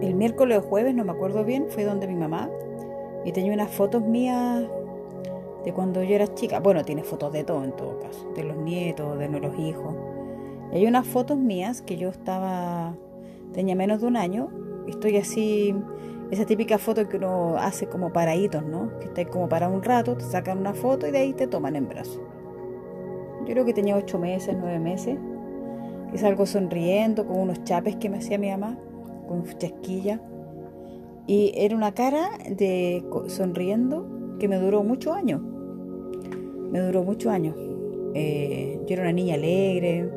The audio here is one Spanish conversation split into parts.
El miércoles o jueves, no me acuerdo bien, fue donde mi mamá y tenía unas fotos mías de cuando yo era chica. Bueno, tiene fotos de todo en todo caso, de los nietos, de nuestros hijos. Y hay unas fotos mías que yo estaba, tenía menos de un año, estoy así, esa típica foto que uno hace como paraditos, ¿no? Que está como para un rato, te sacan una foto y de ahí te toman en brazos. Yo creo que tenía ocho meses, nueve meses. Y salgo sonriendo con unos chapes que me hacía mi mamá, con chasquilla. Y era una cara de sonriendo que me duró muchos años. Me duró muchos años. Eh, yo era una niña alegre,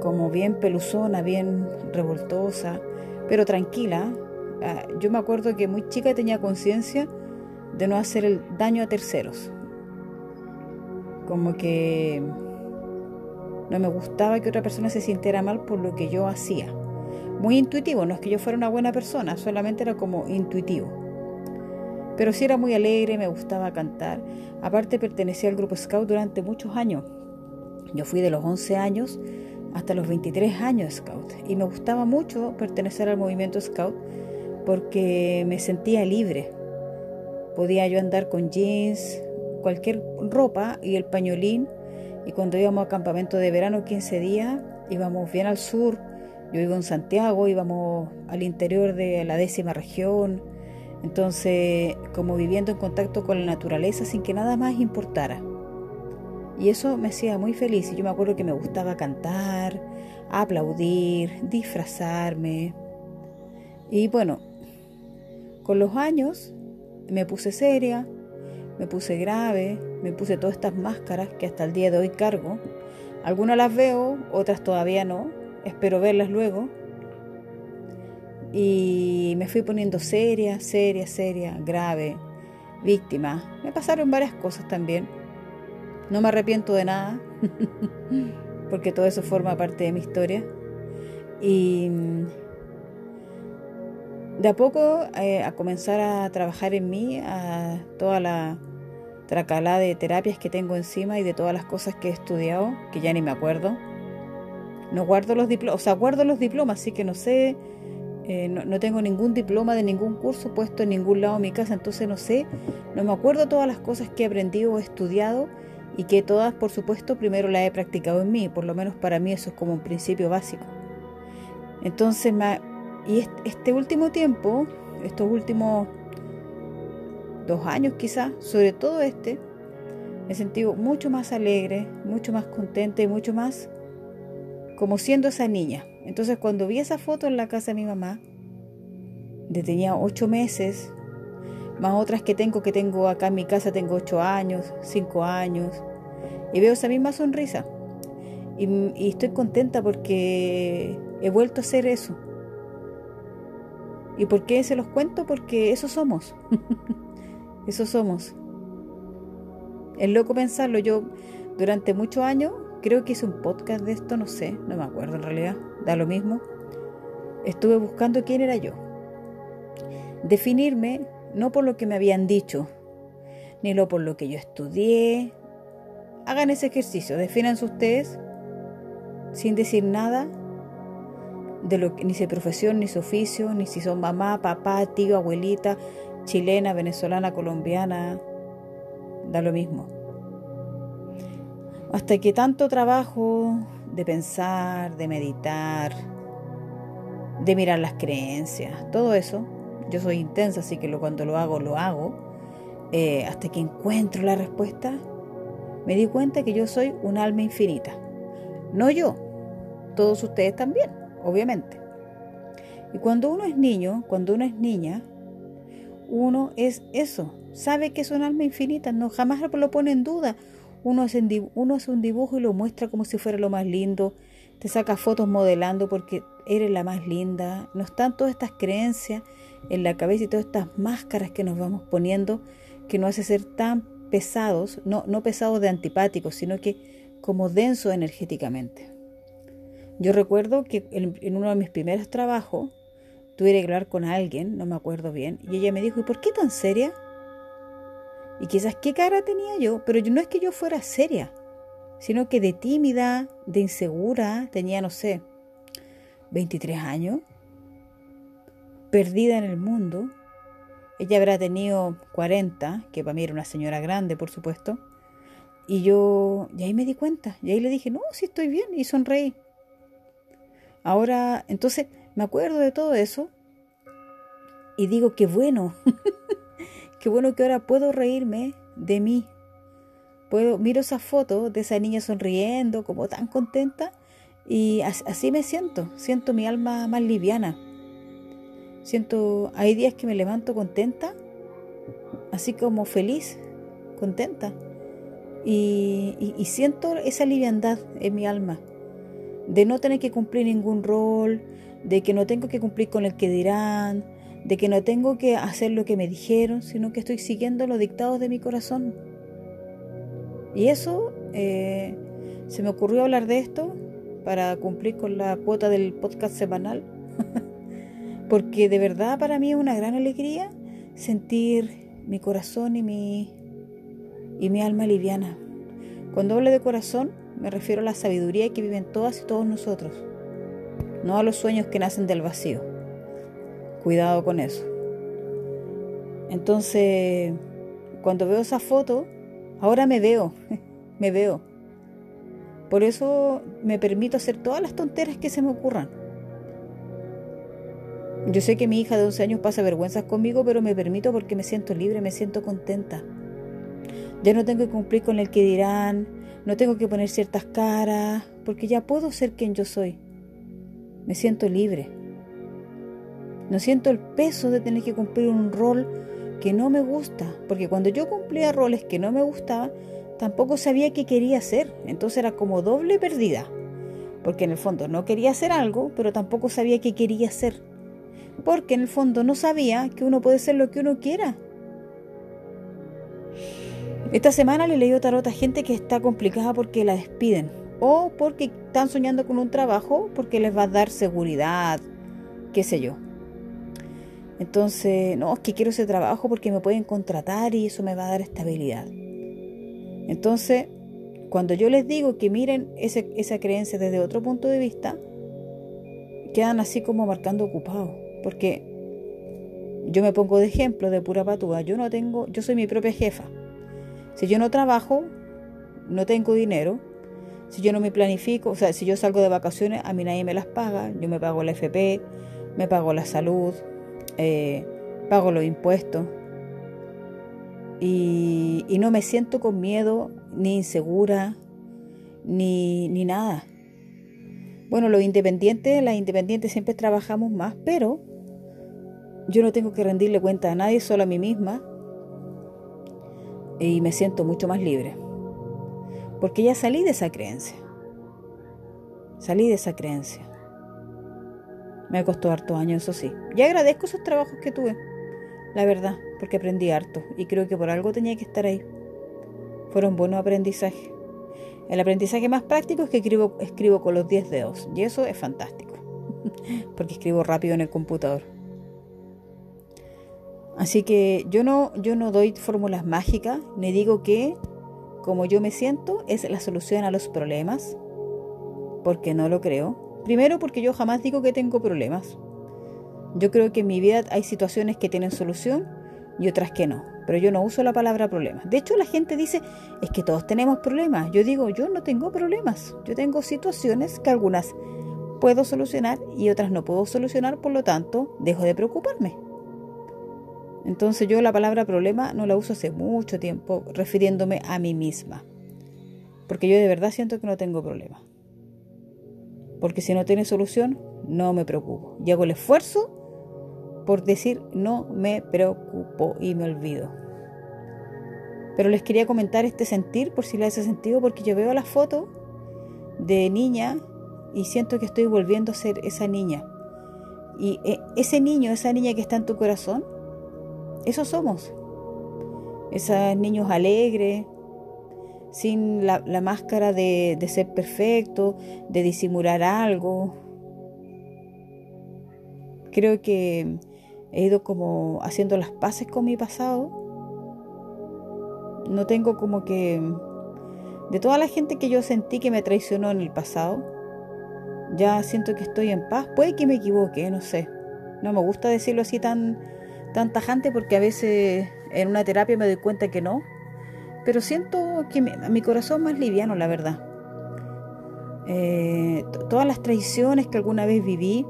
como bien peluzona, bien revoltosa, pero tranquila. Ah, yo me acuerdo que muy chica tenía conciencia de no hacer el daño a terceros. Como que no me gustaba que otra persona se sintiera mal por lo que yo hacía. Muy intuitivo, no es que yo fuera una buena persona, solamente era como intuitivo. Pero sí era muy alegre, me gustaba cantar. Aparte pertenecía al grupo Scout durante muchos años. Yo fui de los 11 años hasta los 23 años Scout y me gustaba mucho pertenecer al movimiento Scout porque me sentía libre. Podía yo andar con jeans, cualquier ropa y el pañolín y cuando íbamos a campamento de verano 15 días íbamos bien al sur, yo vivo en Santiago, íbamos al interior de la décima región, entonces como viviendo en contacto con la naturaleza sin que nada más importara. Y eso me hacía muy feliz y yo me acuerdo que me gustaba cantar, aplaudir, disfrazarme. Y bueno, con los años me puse seria, me puse grave, me puse todas estas máscaras que hasta el día de hoy cargo. Algunas las veo, otras todavía no, espero verlas luego. Y me fui poniendo seria, seria, seria, grave, víctima. Me pasaron varias cosas también no me arrepiento de nada, porque todo eso forma parte de mi historia. Y mm, de a poco eh, a comenzar a trabajar en mí, a toda la tracalada de terapias que tengo encima y de todas las cosas que he estudiado, que ya ni me acuerdo. No guardo los diplomas, o sea, guardo los diplomas, así que no sé, eh, no, no, tengo ningún diploma de ningún curso puesto en ningún lado de mi casa, entonces no sé, no me acuerdo todas las cosas que he aprendido o estudiado y que todas, por supuesto, primero las he practicado en mí, por lo menos para mí eso es como un principio básico. Entonces, y este último tiempo, estos últimos dos años quizás, sobre todo este, me sentido mucho más alegre, mucho más contenta y mucho más como siendo esa niña. Entonces cuando vi esa foto en la casa de mi mamá, de tenía ocho meses, más otras que tengo, que tengo acá en mi casa, tengo ocho años, cinco años, y veo esa misma sonrisa. Y, estoy contenta porque he vuelto a hacer eso. ¿Y por qué se los cuento? Porque eso somos. eso somos. Es loco pensarlo. Yo durante muchos años, creo que hice un podcast de esto, no sé, no me acuerdo en realidad, da lo mismo. Estuve buscando quién era yo. Definirme no por lo que me habían dicho, ni lo por lo que yo estudié. Hagan ese ejercicio, defínanse ustedes sin decir nada de lo que ni su profesión, ni su oficio, ni si son mamá, papá, tío, abuelita, chilena, venezolana, colombiana, da lo mismo. Hasta que tanto trabajo de pensar, de meditar, de mirar las creencias, todo eso yo soy intensa, así que cuando lo hago, lo hago. Eh, hasta que encuentro la respuesta, me di cuenta que yo soy un alma infinita. No yo, todos ustedes también, obviamente. Y cuando uno es niño, cuando uno es niña, uno es eso, sabe que es un alma infinita, no jamás lo pone en duda. Uno hace, un dibujo y lo muestra como si fuera lo más lindo, te saca fotos modelando porque eres la más linda. No están todas estas creencias en la cabeza y todas estas máscaras que nos vamos poniendo que nos hace ser tan pesados, no, no pesados de antipáticos, sino que como densos energéticamente. Yo recuerdo que en, uno de mis primeros trabajos tuve que hablar con alguien, no me acuerdo bien, y ella me dijo, ¿y por qué tan seria? Y quizás qué cara tenía yo, pero yo, no es que yo fuera seria, sino que de tímida, de insegura, tenía, no sé, 23 años, perdida en el mundo. Ella habrá tenido 40, que para mí era una señora grande, por supuesto. Y yo, y ahí me di cuenta, y ahí le dije, no, sí estoy bien, y sonreí. Ahora, entonces, me acuerdo de todo eso y digo, qué bueno, qué bueno que ahora puedo reírme de mí. Puedo, miro esa foto de esa niña sonriendo, como tan contenta, y así me siento, siento mi alma más liviana. Siento, hay días que me levanto contenta, así como feliz, contenta. Y, y, siento esa liviandad en mi alma, de no tener que cumplir ningún rol, de que no tengo que cumplir con el que dirán, de que no tengo que hacer lo que me dijeron, sino que estoy siguiendo los dictados de mi corazón. Y eso, eh, se me ocurrió hablar de esto para cumplir con la cuota del podcast semanal, porque de verdad para mí es una gran alegría sentir mi corazón y mi, y mi alma liviana. Cuando hablo de corazón, me refiero a la sabiduría que viven todas y todos nosotros, no a los sueños que nacen del vacío. Cuidado con eso. Entonces, cuando veo esa foto, ahora me veo, me veo. Por eso me permito hacer todas las tonteras que se me ocurran. Yo sé que mi hija de 11 años pasa vergüenzas conmigo, pero me permito porque me siento libre, me siento contenta. Ya no tengo que cumplir con el que dirán, no tengo que poner ciertas caras, porque ya puedo ser quien yo soy. Me siento libre. No siento el peso de tener que cumplir un rol que no me gusta, porque cuando yo cumplía roles que no me gustaban, tampoco sabía qué quería hacer, entonces era como doble perdida, porque en el fondo no quería hacer algo, pero tampoco sabía qué quería hacer, porque en el fondo no sabía que uno puede ser lo que uno quiera. Esta semana le leí tarot a gente que está complicada porque la despiden o porque están soñando con un trabajo porque les va a dar seguridad, qué sé yo. Entonces, no, es que quiero ese trabajo porque me pueden contratar y eso me va a dar estabilidad. Entonces, cuando yo les digo que miren esa creencia desde otro punto de vista, quedan así como marcando ocupado. Porque yo me pongo de ejemplo de pura patúa. Yo no tengo, yo soy mi propia jefa. Si yo no trabajo, no tengo dinero. Si yo no me planifico, o sea, si yo salgo de vacaciones, a mí nadie me las paga. Yo me pago la FP, me pago la salud, eh, pago los impuestos y, no me siento con miedo, ni insegura, ni, ni nada. Bueno, los independientes, las independientes siempre trabajamos más, pero yo no tengo que rendirle cuenta a nadie, solo a mí misma, y me siento mucho más libre. Porque ya salí de esa creencia. Salí de esa creencia. Me costó harto años, eso sí. Y agradezco esos trabajos que tuve, la verdad, porque aprendí harto y creo que por algo tenía que estar ahí. Fueron buenos aprendizajes. El aprendizaje más práctico es que escribo, escribo con los 10 dedos y eso es fantástico, porque escribo rápido en el computador. Así que yo no, yo no doy fórmulas mágicas, ni digo que como yo me siento es la solución a los problemas, porque no lo creo. Primero porque yo jamás digo que tengo problemas. Yo creo que en mi vida hay situaciones que tienen solución y otras que no. Pero yo no uso la palabra problema. De hecho, la gente dice, es que todos tenemos problemas. Yo digo, yo no tengo problemas. Yo tengo situaciones que algunas puedo solucionar y otras no puedo solucionar, por lo tanto, dejo de preocuparme. Entonces yo la palabra problema no la uso hace mucho tiempo refiriéndome a mí misma. Porque yo de verdad siento que no tengo problemas porque si no tiene solución, no me preocupo. Y hago el esfuerzo por decir no me preocupo y me olvido. Pero les quería comentar este sentir por si le hace sentido, porque yo veo la foto de niña y siento que estoy volviendo a ser esa niña. Y eh, ese niño, esa niña que está en tu corazón, esos somos. Esos niños alegres, sin la, máscara de, de ser perfecto, de disimular algo. Creo que he ido como haciendo las paces con mi pasado. No tengo como que... De toda la gente que yo sentí que me traicionó en el pasado, ya siento que estoy en paz. Puede que me equivoque, no sé. No me gusta decirlo así tan, tan tajante porque a veces en una terapia me doy cuenta que no. Pero siento que mi, corazón más liviano, la verdad. Eh, todas las traiciones que alguna vez viví,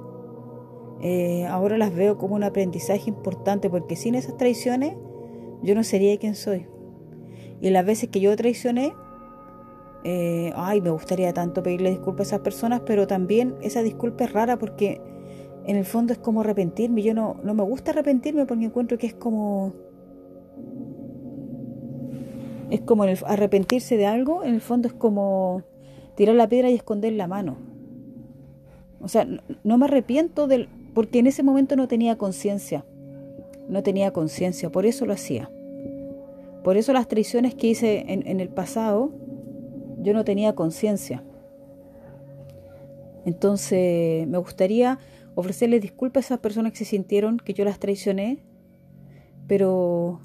eh, ahora las veo como un aprendizaje importante porque sin esas traiciones yo no sería quien soy. Y las veces que yo traicioné, eh, ay, me gustaría tanto pedirle disculpas a esas personas, pero también esa disculpa es rara porque en el fondo es como arrepentirme. Yo no, no me gusta arrepentirme porque encuentro que es como... Es como arrepentirse de algo, en el fondo es como tirar la piedra y esconder la mano. O sea, no, me arrepiento del... porque en ese momento no tenía conciencia. No tenía conciencia, por eso lo hacía. Por eso las traiciones que hice en el pasado, yo no tenía conciencia. Entonces, me gustaría ofrecerles disculpas a esas personas que se sintieron que yo las traicioné, pero,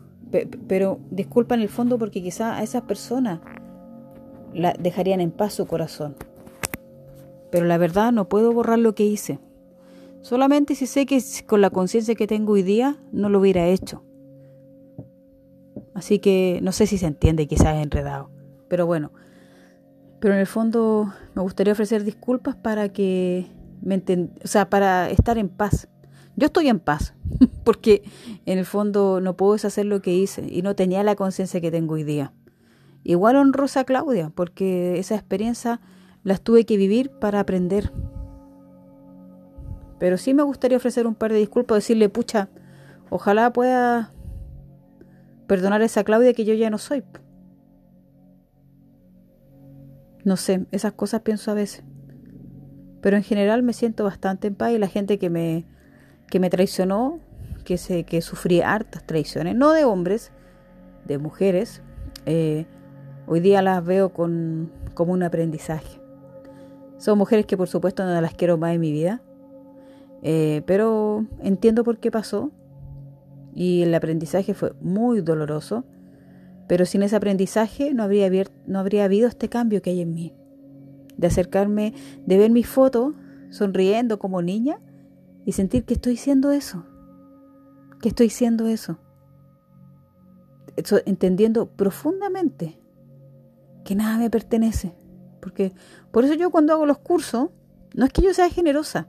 pero disculpa en el fondo porque quizá a esas personas la dejarían en paz su corazón. Pero la verdad no puedo borrar lo que hice. Solamente si sé que con la conciencia que tengo hoy día no lo hubiera hecho. Así que no sé si se entiende, quizás es enredado. Pero bueno, pero en el fondo me gustaría ofrecer disculpas para que o sea, para estar en paz. Yo estoy en paz, porque en el fondo no puedo deshacer lo que hice y no tenía la conciencia que tengo hoy día. Igual honrosa Claudia, porque esa experiencia las tuve que vivir para aprender. Pero sí me gustaría ofrecer un par de disculpas, decirle, pucha, ojalá pueda perdonar a esa Claudia que yo ya no soy. No sé, esas cosas pienso a veces. Pero en general me siento bastante en paz y la gente que me, que me traicionó, que, se, que sufrí hartas traiciones, no de hombres, de mujeres, eh, hoy día las veo con, como un aprendizaje. Son mujeres que por supuesto no las quiero más en mi vida, eh, pero entiendo por qué pasó y el aprendizaje fue muy doloroso, pero sin ese aprendizaje no habría, no habría habido este cambio que hay en mí de acercarme, de ver mi foto sonriendo como niña y sentir que estoy siendo eso, que estoy siendo eso. entendiendo profundamente que nada me pertenece. Porque por eso yo cuando hago los cursos, no es que yo sea generosa,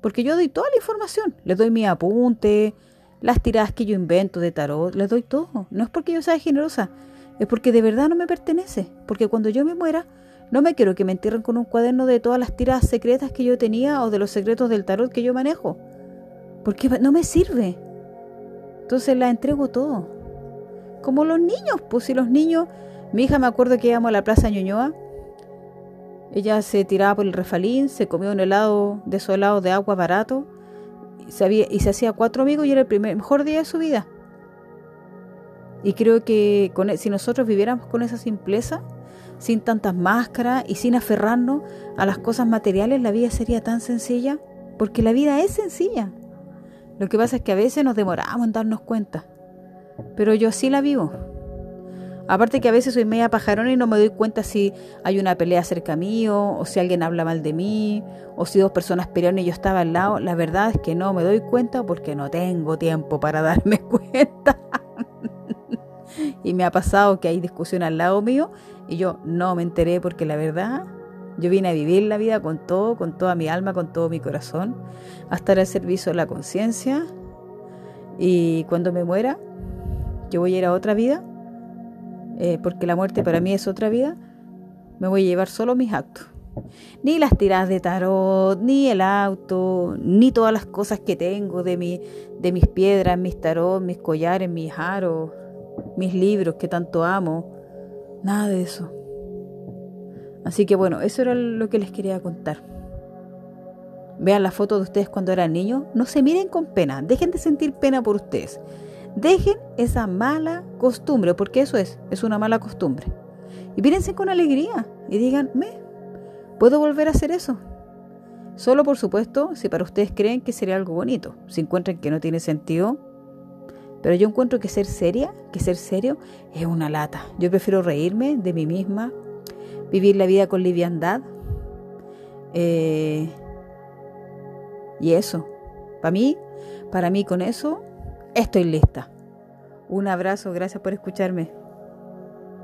porque yo doy toda la información, les doy mi apunte, las tiradas que yo invento de tarot, les doy todo. No es porque yo sea generosa, es porque de verdad no me pertenece, porque cuando yo me muera, no me quiero que me entierren con un cuaderno de todas las tiradas secretas que yo tenía o de los secretos del tarot que yo manejo. Porque no me sirve. Entonces la entrego todo. Como los niños, pues si los niños... Mi hija me acuerdo que íbamos a la Plaza Ñuñoa. Ella se tiraba por el refalín, se comió un helado de esos helados de agua barato y se, y se hacía cuatro amigos y era el primer, mejor día de su vida. Y creo que con, e, si nosotros viviéramos con esa simpleza, sin tantas máscaras y sin aferrarnos a las cosas materiales, la vida sería tan sencilla, porque la vida es sencilla. Lo que pasa es que a veces nos demoramos en darnos cuenta, pero yo así la vivo. Aparte que a veces soy media pajarona y no me doy cuenta si hay una pelea cerca mío, o si alguien habla mal de mí, o si dos personas pelearon y yo estaba al lado. La verdad es que no me doy cuenta porque no tengo tiempo para darme cuenta. Y me ha pasado que hay discusión al lado mío y yo no me enteré porque la verdad, yo vine a vivir la vida con todo, con toda mi alma, con todo mi corazón, a estar al servicio de la conciencia. Y cuando me muera, yo voy a ir a otra vida, eh, porque la muerte para mí es otra vida, me voy a llevar solo mis actos. Ni las tiradas de tarot, ni el auto, ni todas las cosas que tengo de, mi, de mis piedras, mis tarot, mis collares, mis aros, mis libros que tanto amo Nada de eso. Así que bueno, eso era lo que les quería contar. Vean la foto de ustedes cuando eran niños. No se miren con pena. Dejen de sentir pena por ustedes. Dejen esa mala costumbre, porque eso es, es una mala costumbre. Y mírense con alegría y digan, me, ¿puedo volver a hacer eso? Solo por supuesto si para ustedes creen que sería algo bonito. Si encuentran que no tiene sentido, pero yo encuentro que ser seria, que ser serio, es una lata. Yo prefiero reírme de mí misma, vivir la vida con liviandad. Eh, y eso, para mí, para mí con eso, estoy lista. Un abrazo, gracias por escucharme.